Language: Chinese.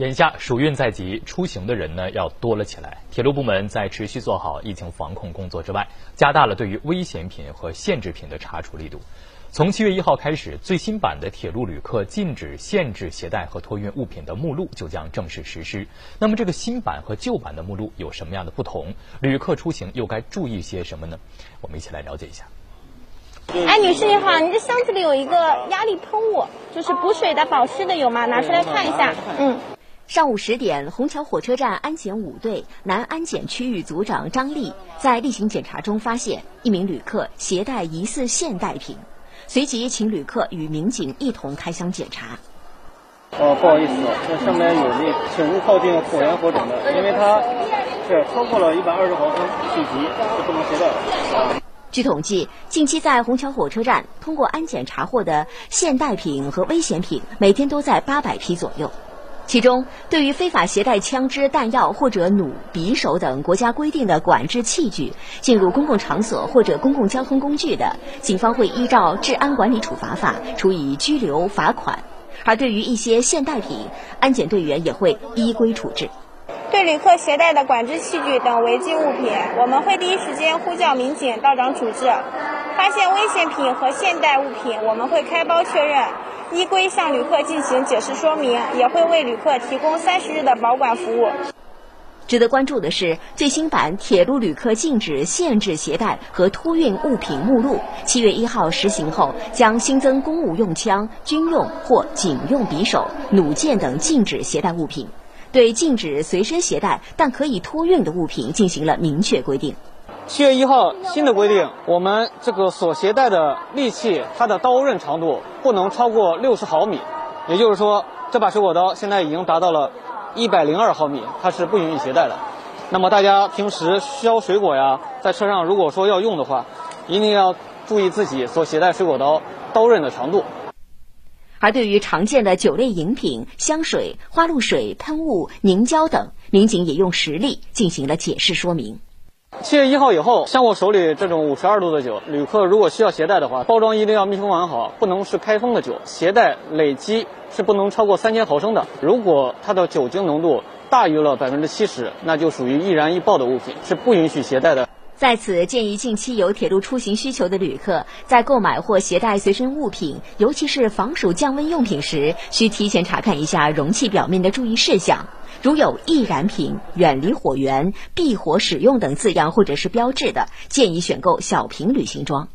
眼下暑运在即，出行的人呢要多了起来。铁路部门在持续做好疫情防控工作之外，加大了对于危险品和限制品的查处力度。从七月一号开始，最新版的铁路旅客禁止、限制携带和托运物品的目录就将正式实施。那么，这个新版和旧版的目录有什么样的不同？旅客出行又该注意些什么呢？我们一起来了解一下。哎，女士你好，你这箱子里有一个压力喷雾，就是补水的、保湿的，有吗？拿出来看一下。嗯。上午十点，虹桥火车站安检五队南安检区域组长张丽在例行检查中发现一名旅客携带疑似现代品。随即请旅客与民警一同开箱检查。哦，不好意思，这上面有那，请勿靠近火源火种的，因为它是超过了一百二十毫升体积，是不能携带的。据统计，近期在虹桥火车站通过安检查获的现代品和危险品，每天都在八百批左右。其中，对于非法携带枪支、弹药或者弩、匕首等国家规定的管制器具进入公共场所或者公共交通工具的，警方会依照《治安管理处罚法》处以拘留、罚款；而对于一些现代品，安检队员也会依规处置。对旅客携带的管制器具等违禁物品，我们会第一时间呼叫民警到场处置；发现危险品和现代物品，我们会开包确认。依规向旅客进行解释说明，也会为旅客提供三十日的保管服务。值得关注的是，最新版铁路旅客禁止、限制携带和托运物品目录，七月一号实行后，将新增公务用枪、军用或警用匕首、弩箭等禁止携带物品，对禁止随身携带但可以托运的物品进行了明确规定。七月一号新的规定，我们这个所携带的利器，它的刀刃长度不能超过六十毫米，也就是说，这把水果刀现在已经达到了一百零二毫米，它是不允许携带的。那么大家平时削水果呀，在车上如果说要用的话，一定要注意自己所携带水果刀刀刃的长度。而对于常见的酒类饮品、香水、花露水、喷雾、凝胶等，民警也用实例进行了解释说明。七月一号以后，像我手里这种五十二度的酒，旅客如果需要携带的话，包装一定要密封完好，不能是开封的酒。携带累积是不能超过三千毫升的。如果它的酒精浓度大于了百分之七十，那就属于易燃易爆的物品，是不允许携带的。在此，建议近期有铁路出行需求的旅客，在购买或携带随身物品，尤其是防暑降温用品时，需提前查看一下容器表面的注意事项。如有易燃品、远离火源、避火使用等字样或者是标志的，建议选购小瓶旅行装。